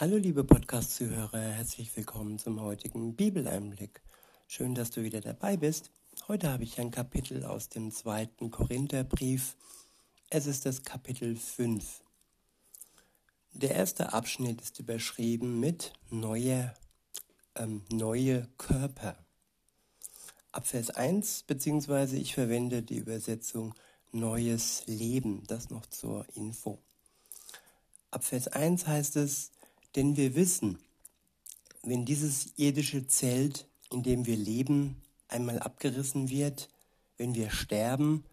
Hallo liebe Podcast-Zuhörer, herzlich willkommen zum heutigen Bibeleinblick. Schön, dass du wieder dabei bist. Heute habe ich ein Kapitel aus dem zweiten Korintherbrief. Es ist das Kapitel 5. Der erste Abschnitt ist überschrieben mit neue, ähm, neue Körper. Ab Vers 1, beziehungsweise ich verwende die Übersetzung neues Leben, das noch zur Info. Ab Vers 1 heißt es, denn wir wissen, wenn dieses irdische Zelt, in dem wir leben, einmal abgerissen wird, wenn wir sterben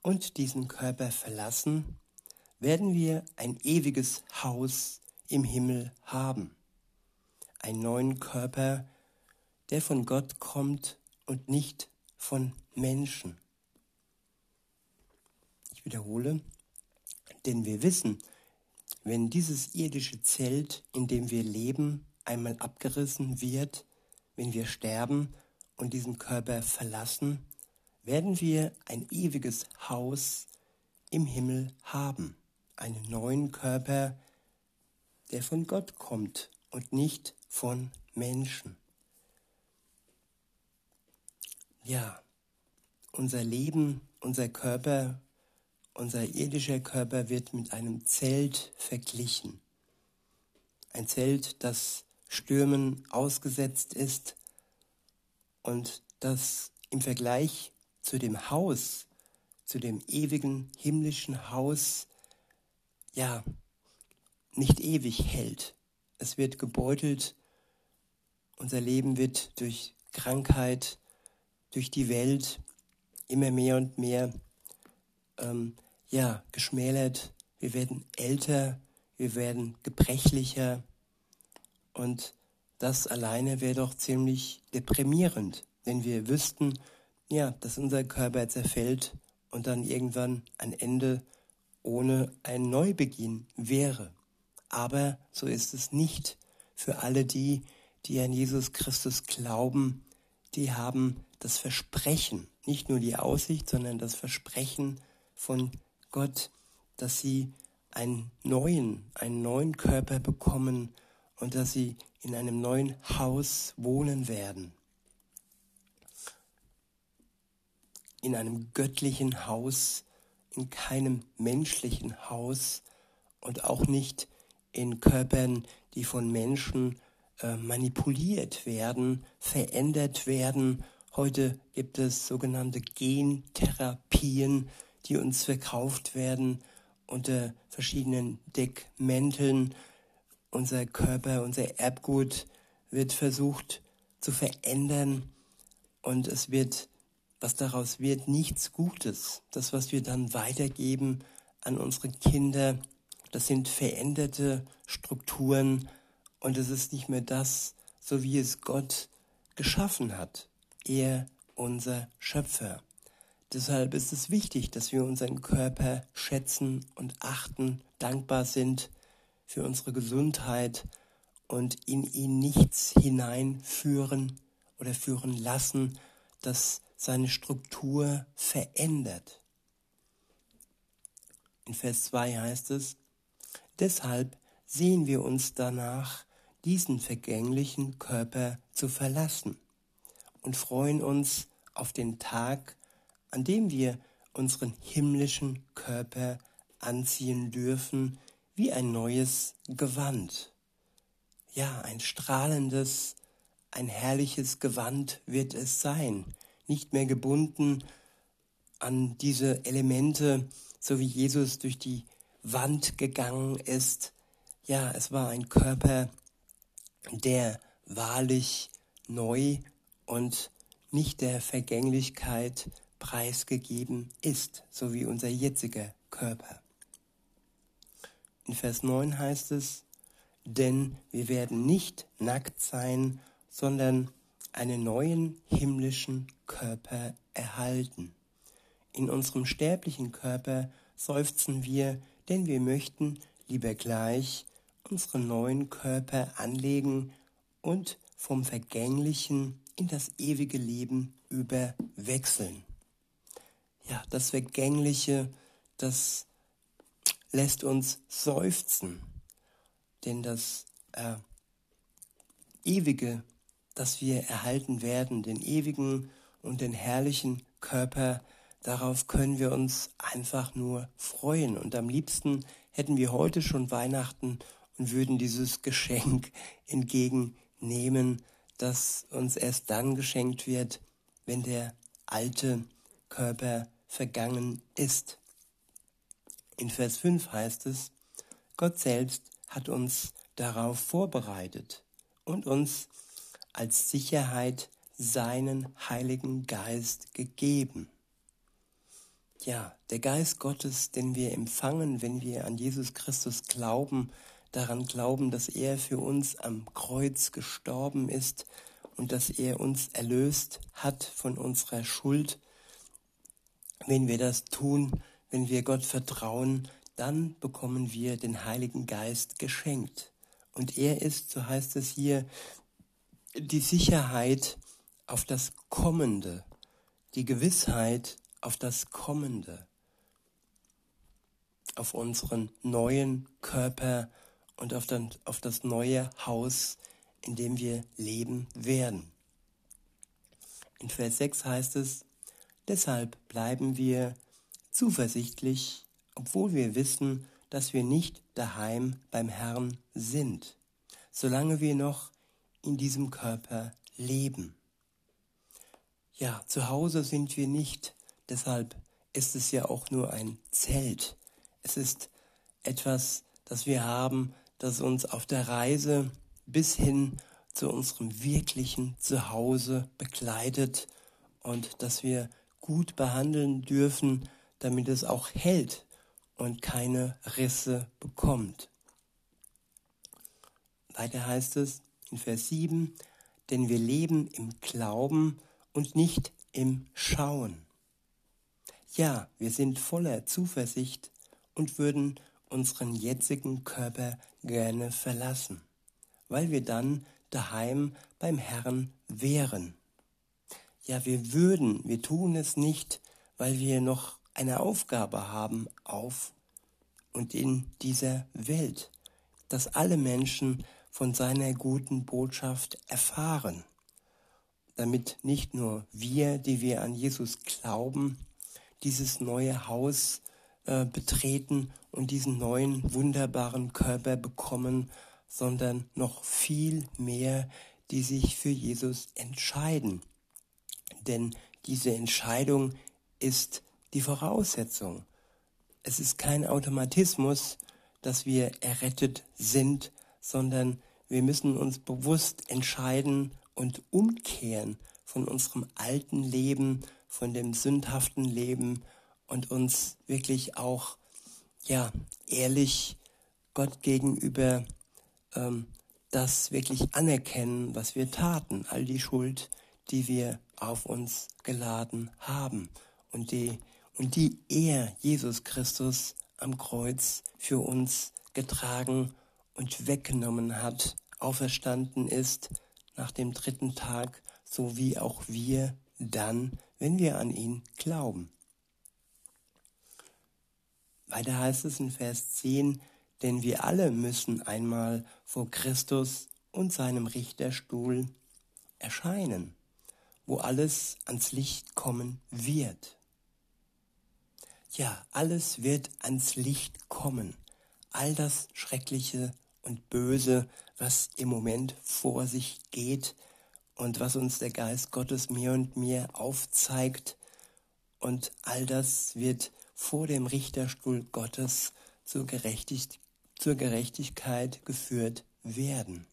und diesen Körper verlassen, werden wir ein ewiges Haus im Himmel haben. Einen neuen Körper, der von Gott kommt und nicht von Menschen. Ich wiederhole, denn wir wissen, wenn dieses irdische Zelt, in dem wir leben, einmal abgerissen wird, wenn wir sterben und diesen Körper verlassen, werden wir ein ewiges Haus im Himmel haben, einen neuen Körper, der von Gott kommt und nicht von Menschen. Ja, unser Leben, unser Körper unser irdischer Körper wird mit einem Zelt verglichen. Ein Zelt, das Stürmen ausgesetzt ist und das im Vergleich zu dem Haus, zu dem ewigen himmlischen Haus, ja, nicht ewig hält. Es wird gebeutelt, unser Leben wird durch Krankheit, durch die Welt immer mehr und mehr ähm, ja, geschmälert, wir werden älter, wir werden gebrechlicher und das alleine wäre doch ziemlich deprimierend, wenn wir wüssten, ja, dass unser Körper zerfällt und dann irgendwann ein Ende ohne einen Neubeginn wäre. Aber so ist es nicht. Für alle die, die an Jesus Christus glauben, die haben das Versprechen, nicht nur die Aussicht, sondern das Versprechen von Gott, dass sie einen neuen, einen neuen Körper bekommen und dass sie in einem neuen Haus wohnen werden. In einem göttlichen Haus, in keinem menschlichen Haus und auch nicht in Körpern, die von Menschen äh, manipuliert werden, verändert werden. Heute gibt es sogenannte Gentherapien, die uns verkauft werden unter verschiedenen Deckmänteln. Unser Körper, unser Erbgut wird versucht zu verändern und es wird, was daraus wird, nichts Gutes. Das, was wir dann weitergeben an unsere Kinder, das sind veränderte Strukturen und es ist nicht mehr das, so wie es Gott geschaffen hat. Er, unser Schöpfer. Deshalb ist es wichtig, dass wir unseren Körper schätzen und achten, dankbar sind für unsere Gesundheit und in ihn nichts hineinführen oder führen lassen, das seine Struktur verändert. In Vers 2 heißt es, deshalb sehen wir uns danach, diesen vergänglichen Körper zu verlassen und freuen uns auf den Tag, an dem wir unseren himmlischen Körper anziehen dürfen wie ein neues Gewand. Ja, ein strahlendes, ein herrliches Gewand wird es sein, nicht mehr gebunden an diese Elemente, so wie Jesus durch die Wand gegangen ist. Ja, es war ein Körper, der wahrlich neu und nicht der Vergänglichkeit preisgegeben ist, so wie unser jetziger Körper. In Vers 9 heißt es, denn wir werden nicht nackt sein, sondern einen neuen himmlischen Körper erhalten. In unserem sterblichen Körper seufzen wir, denn wir möchten lieber gleich unseren neuen Körper anlegen und vom Vergänglichen in das ewige Leben überwechseln ja, das Vergängliche, das lässt uns seufzen. Denn das äh, ewige, das wir erhalten werden, den ewigen und den herrlichen Körper, darauf können wir uns einfach nur freuen. Und am liebsten hätten wir heute schon Weihnachten und würden dieses Geschenk entgegennehmen, das uns erst dann geschenkt wird, wenn der alte Körper vergangen ist. In Vers 5 heißt es, Gott selbst hat uns darauf vorbereitet und uns als Sicherheit seinen Heiligen Geist gegeben. Ja, der Geist Gottes, den wir empfangen, wenn wir an Jesus Christus glauben, daran glauben, dass er für uns am Kreuz gestorben ist und dass er uns erlöst hat von unserer Schuld. Wenn wir das tun, wenn wir Gott vertrauen, dann bekommen wir den Heiligen Geist geschenkt. Und er ist, so heißt es hier, die Sicherheit auf das Kommende, die Gewissheit auf das Kommende, auf unseren neuen Körper und auf, den, auf das neue Haus, in dem wir leben werden. In Vers 6 heißt es, deshalb bleiben wir zuversichtlich, obwohl wir wissen, dass wir nicht daheim beim Herrn sind, solange wir noch in diesem Körper leben. Ja, zu Hause sind wir nicht, deshalb ist es ja auch nur ein Zelt. Es ist etwas, das wir haben, das uns auf der Reise bis hin zu unserem wirklichen Zuhause begleitet und das wir gut behandeln dürfen, damit es auch hält und keine Risse bekommt. Weiter heißt es in Vers 7, denn wir leben im Glauben und nicht im Schauen. Ja, wir sind voller Zuversicht und würden unseren jetzigen Körper gerne verlassen, weil wir dann daheim beim Herrn wären. Ja, wir würden, wir tun es nicht, weil wir noch eine Aufgabe haben auf und in dieser Welt, dass alle Menschen von seiner guten Botschaft erfahren, damit nicht nur wir, die wir an Jesus glauben, dieses neue Haus äh, betreten und diesen neuen wunderbaren Körper bekommen, sondern noch viel mehr, die sich für Jesus entscheiden. Denn diese Entscheidung ist die Voraussetzung. Es ist kein Automatismus, dass wir errettet sind, sondern wir müssen uns bewusst entscheiden und umkehren von unserem alten Leben, von dem sündhaften Leben und uns wirklich auch ja ehrlich Gott gegenüber ähm, das wirklich anerkennen, was wir taten, all die Schuld, die wir auf uns geladen haben und die und die er, Jesus Christus, am Kreuz für uns getragen und weggenommen hat, auferstanden ist nach dem dritten Tag, so wie auch wir dann, wenn wir an ihn glauben. Weiter heißt es in Vers 10, denn wir alle müssen einmal vor Christus und seinem Richterstuhl erscheinen, wo alles ans Licht kommen wird. Ja, alles wird ans Licht kommen. All das Schreckliche und Böse, was im Moment vor sich geht und was uns der Geist Gottes mehr und mehr aufzeigt. Und all das wird vor dem Richterstuhl Gottes zur, Gerechtig zur Gerechtigkeit geführt werden.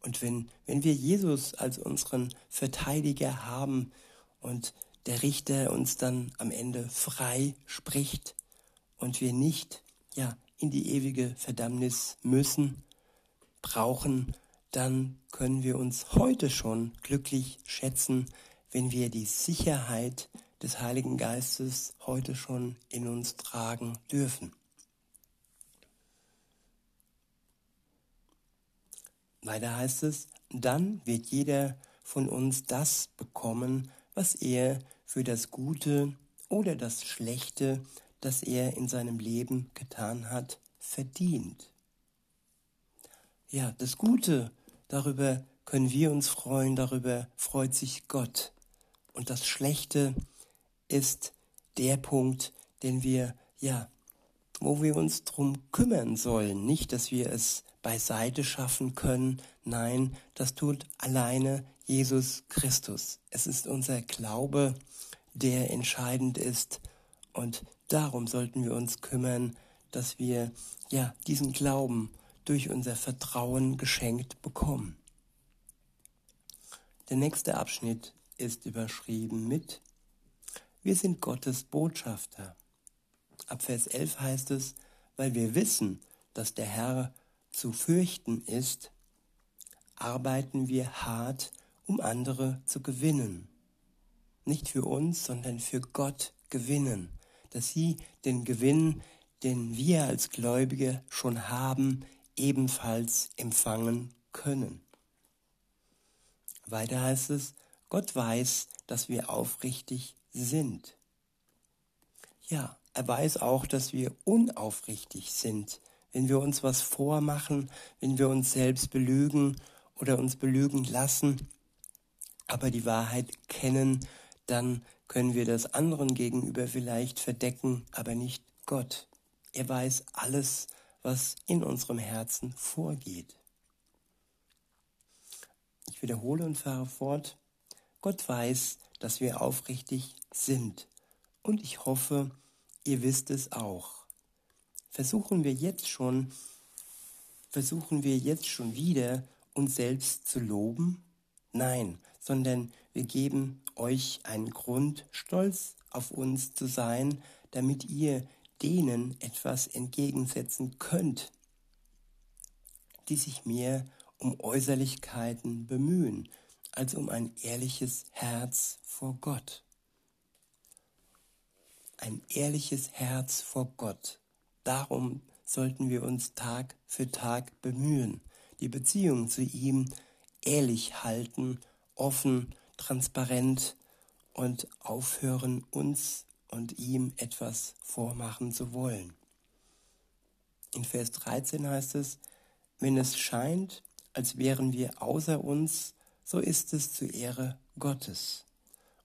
Und wenn, wenn wir Jesus als unseren Verteidiger haben und der Richter uns dann am Ende frei spricht und wir nicht ja in die ewige Verdammnis müssen, brauchen, dann können wir uns heute schon glücklich schätzen, wenn wir die Sicherheit des Heiligen Geistes heute schon in uns tragen dürfen. Weiter heißt es, dann wird jeder von uns das bekommen, was er für das Gute oder das Schlechte, das er in seinem Leben getan hat, verdient. ja, das Gute, darüber können wir uns freuen, darüber freut sich Gott. Und das Schlechte ist der Punkt, den wir, ja, wo wir uns drum kümmern sollen. Nicht, dass wir es beiseite schaffen können. Nein, das tut alleine Jesus Christus. Es ist unser Glaube, der entscheidend ist. Und darum sollten wir uns kümmern, dass wir ja diesen Glauben durch unser Vertrauen geschenkt bekommen. Der nächste Abschnitt ist überschrieben mit Wir sind Gottes Botschafter. Ab Vers 11 heißt es, weil wir wissen, dass der Herr zu fürchten ist, arbeiten wir hart, um andere zu gewinnen. Nicht für uns, sondern für Gott gewinnen, dass sie den Gewinn, den wir als Gläubige schon haben, ebenfalls empfangen können. Weiter heißt es, Gott weiß, dass wir aufrichtig sind. Ja, er weiß auch, dass wir unaufrichtig sind, wenn wir uns was vormachen, wenn wir uns selbst belügen oder uns belügen lassen, aber die Wahrheit kennen, dann können wir das anderen gegenüber vielleicht verdecken, aber nicht Gott. Er weiß alles, was in unserem Herzen vorgeht. Ich wiederhole und fahre fort. Gott weiß, dass wir aufrichtig sind. Und ich hoffe, ihr wisst es auch. Versuchen wir jetzt schon, versuchen wir jetzt schon wieder, uns selbst zu loben? Nein, sondern wir geben euch einen Grund, stolz auf uns zu sein, damit ihr denen etwas entgegensetzen könnt, die sich mehr um Äußerlichkeiten bemühen, als um ein ehrliches Herz vor Gott. Ein ehrliches Herz vor Gott. Darum sollten wir uns Tag für Tag bemühen, die Beziehung zu ihm ehrlich halten, offen, transparent und aufhören, uns und ihm etwas vormachen zu wollen. In Vers 13 heißt es, wenn es scheint, als wären wir außer uns, so ist es zur Ehre Gottes.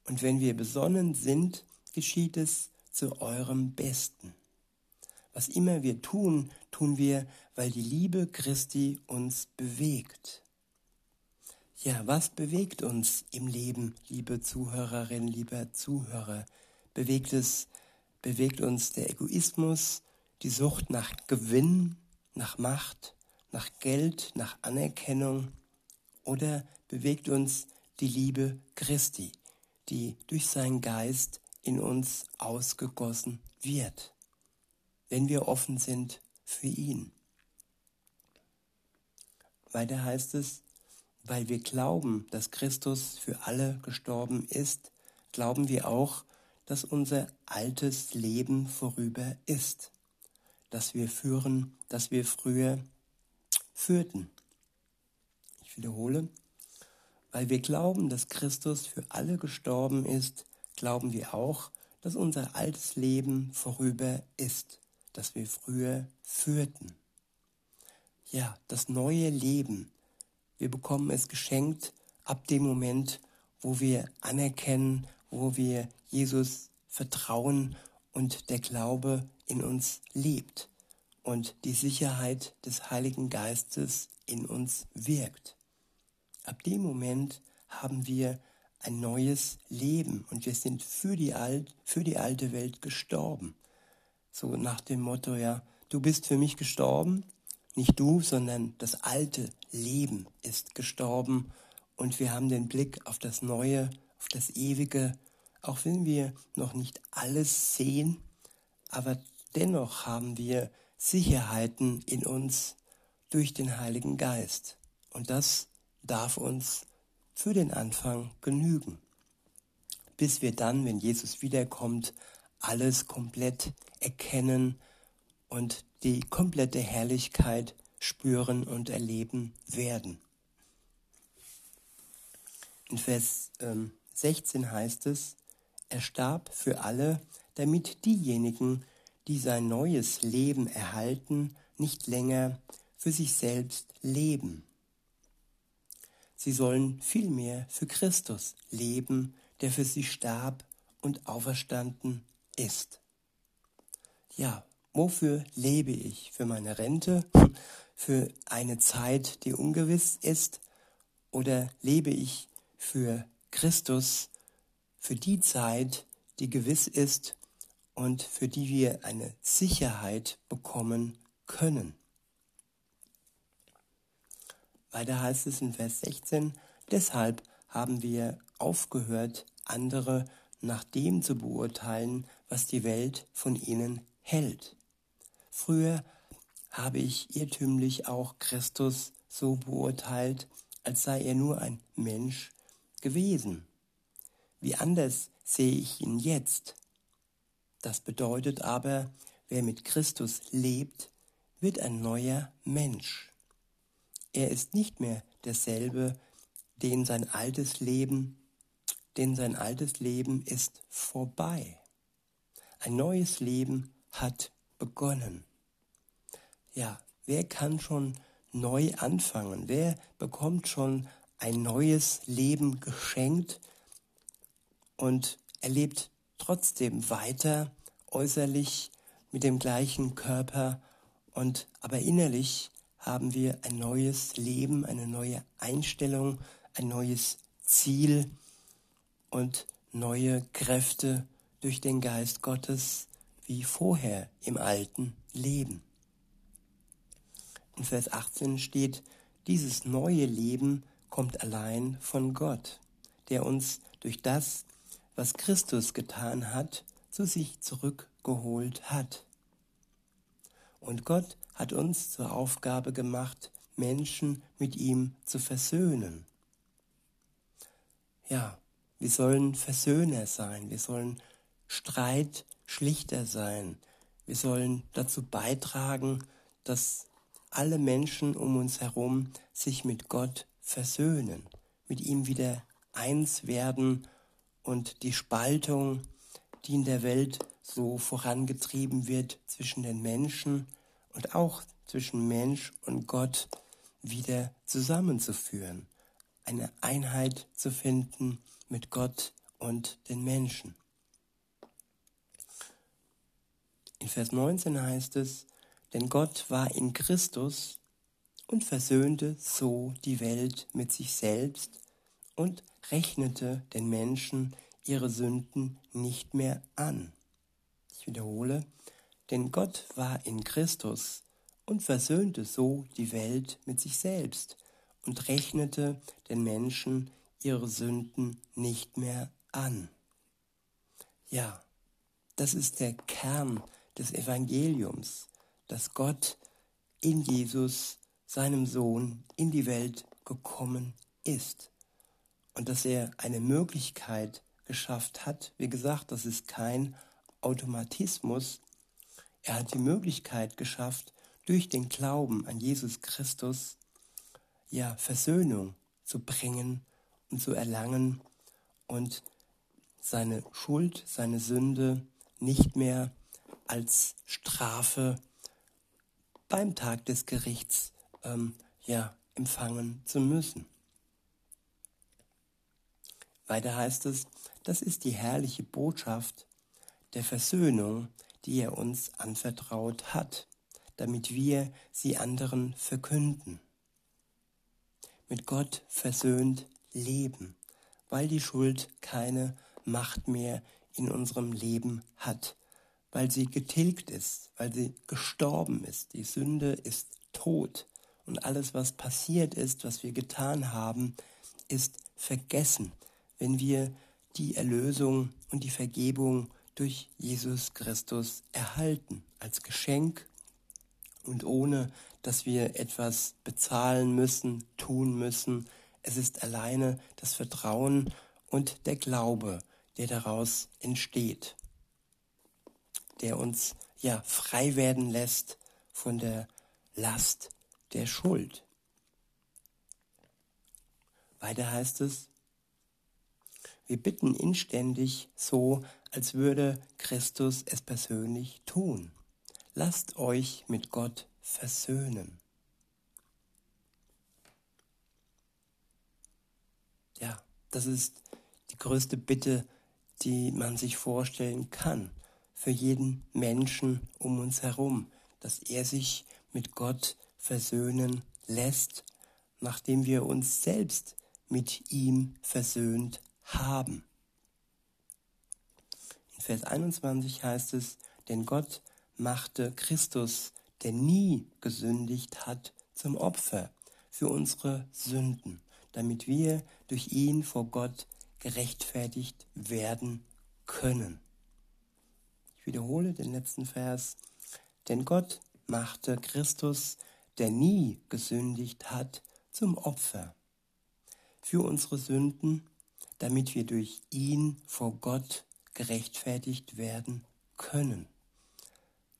Und wenn wir besonnen sind, geschieht es zu eurem Besten. Was immer wir tun, tun wir, weil die Liebe Christi uns bewegt. Ja, was bewegt uns im Leben, liebe Zuhörerin, lieber Zuhörer? Bewegt es, bewegt uns der Egoismus, die Sucht nach Gewinn, nach Macht, nach Geld, nach Anerkennung oder bewegt uns die Liebe Christi, die durch seinen Geist in uns ausgegossen wird, wenn wir offen sind für ihn. Weiter heißt es, weil wir glauben, dass Christus für alle gestorben ist, glauben wir auch, dass unser altes Leben vorüber ist, dass wir führen, dass wir früher führten. Ich wiederhole, weil wir glauben, dass Christus für alle gestorben ist, glauben wir auch, dass unser altes Leben vorüber ist, das wir früher führten. Ja, das neue Leben. Wir bekommen es geschenkt ab dem Moment, wo wir anerkennen, wo wir Jesus vertrauen und der Glaube in uns lebt und die Sicherheit des Heiligen Geistes in uns wirkt. Ab dem Moment haben wir ein neues Leben und wir sind für die, Alt, für die alte Welt gestorben. So nach dem Motto, ja, du bist für mich gestorben, nicht du, sondern das alte Leben ist gestorben. Und wir haben den Blick auf das Neue, auf das Ewige, auch wenn wir noch nicht alles sehen, aber dennoch haben wir Sicherheiten in uns durch den Heiligen Geist. Und das darf uns für den Anfang genügen, bis wir dann, wenn Jesus wiederkommt, alles komplett erkennen und die komplette Herrlichkeit spüren und erleben werden. In Vers ähm, 16 heißt es, er starb für alle, damit diejenigen, die sein neues Leben erhalten, nicht länger für sich selbst leben. Sie sollen vielmehr für Christus leben, der für sie starb und auferstanden ist. Ja, wofür lebe ich? Für meine Rente? Für eine Zeit, die ungewiss ist? Oder lebe ich für Christus, für die Zeit, die gewiss ist und für die wir eine Sicherheit bekommen können? Weiter heißt es in Vers 16, deshalb haben wir aufgehört, andere nach dem zu beurteilen, was die Welt von ihnen hält. Früher habe ich irrtümlich auch Christus so beurteilt, als sei er nur ein Mensch gewesen. Wie anders sehe ich ihn jetzt. Das bedeutet aber, wer mit Christus lebt, wird ein neuer Mensch. Er ist nicht mehr derselbe, den sein altes Leben, denn sein altes Leben ist vorbei. Ein neues Leben hat begonnen. Ja, wer kann schon neu anfangen? Wer bekommt schon ein neues Leben geschenkt und erlebt trotzdem weiter äußerlich mit dem gleichen Körper und aber innerlich haben wir ein neues Leben, eine neue Einstellung, ein neues Ziel und neue Kräfte durch den Geist Gottes wie vorher im alten Leben. In Vers 18 steht, dieses neue Leben kommt allein von Gott, der uns durch das, was Christus getan hat, zu sich zurückgeholt hat. Und Gott hat uns zur Aufgabe gemacht, Menschen mit ihm zu versöhnen. Ja, wir sollen Versöhner sein, wir sollen Streitschlichter sein, wir sollen dazu beitragen, dass alle Menschen um uns herum sich mit Gott versöhnen, mit ihm wieder eins werden und die Spaltung, die in der Welt so vorangetrieben wird zwischen den Menschen, und auch zwischen Mensch und Gott wieder zusammenzuführen, eine Einheit zu finden mit Gott und den Menschen. In Vers 19 heißt es, denn Gott war in Christus und versöhnte so die Welt mit sich selbst und rechnete den Menschen ihre Sünden nicht mehr an. Ich wiederhole, denn Gott war in Christus und versöhnte so die Welt mit sich selbst und rechnete den Menschen ihre Sünden nicht mehr an. Ja, das ist der Kern des Evangeliums, dass Gott in Jesus, seinem Sohn, in die Welt gekommen ist und dass er eine Möglichkeit geschafft hat. Wie gesagt, das ist kein Automatismus, er hat die Möglichkeit geschafft, durch den Glauben an Jesus Christus ja Versöhnung zu bringen und zu erlangen und seine Schuld, seine Sünde nicht mehr als Strafe beim Tag des Gerichts ähm, ja, empfangen zu müssen. Weiter heißt es, das ist die herrliche Botschaft der Versöhnung, die er uns anvertraut hat, damit wir sie anderen verkünden. Mit Gott versöhnt leben, weil die Schuld keine Macht mehr in unserem Leben hat, weil sie getilgt ist, weil sie gestorben ist. Die Sünde ist tot und alles, was passiert ist, was wir getan haben, ist vergessen, wenn wir die Erlösung und die Vergebung durch Jesus Christus erhalten als Geschenk und ohne dass wir etwas bezahlen müssen, tun müssen. Es ist alleine das Vertrauen und der Glaube, der daraus entsteht, der uns ja frei werden lässt von der Last der Schuld. Weiter heißt es, wir bitten inständig so, als würde Christus es persönlich tun. Lasst euch mit Gott versöhnen. Ja, das ist die größte Bitte, die man sich vorstellen kann für jeden Menschen um uns herum, dass er sich mit Gott versöhnen lässt, nachdem wir uns selbst mit ihm versöhnt haben. In Vers 21 heißt es, denn Gott machte Christus, der nie gesündigt hat, zum Opfer für unsere Sünden, damit wir durch ihn vor Gott gerechtfertigt werden können. Ich wiederhole den letzten Vers. Denn Gott machte Christus, der nie gesündigt hat, zum Opfer für unsere Sünden, damit wir durch ihn vor Gott gerechtfertigt werden können.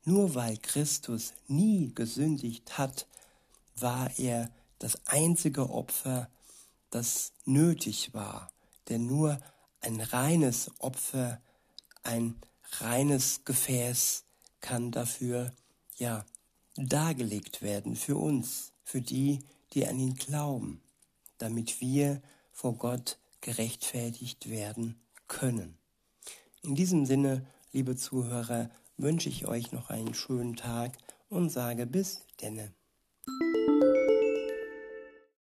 Nur weil Christus nie gesündigt hat, war er das einzige Opfer, das nötig war. Denn nur ein reines Opfer, ein reines Gefäß kann dafür, ja, dargelegt werden für uns, für die, die an ihn glauben, damit wir vor Gott gerechtfertigt werden können. In diesem Sinne, liebe Zuhörer, wünsche ich euch noch einen schönen Tag und sage bis denne.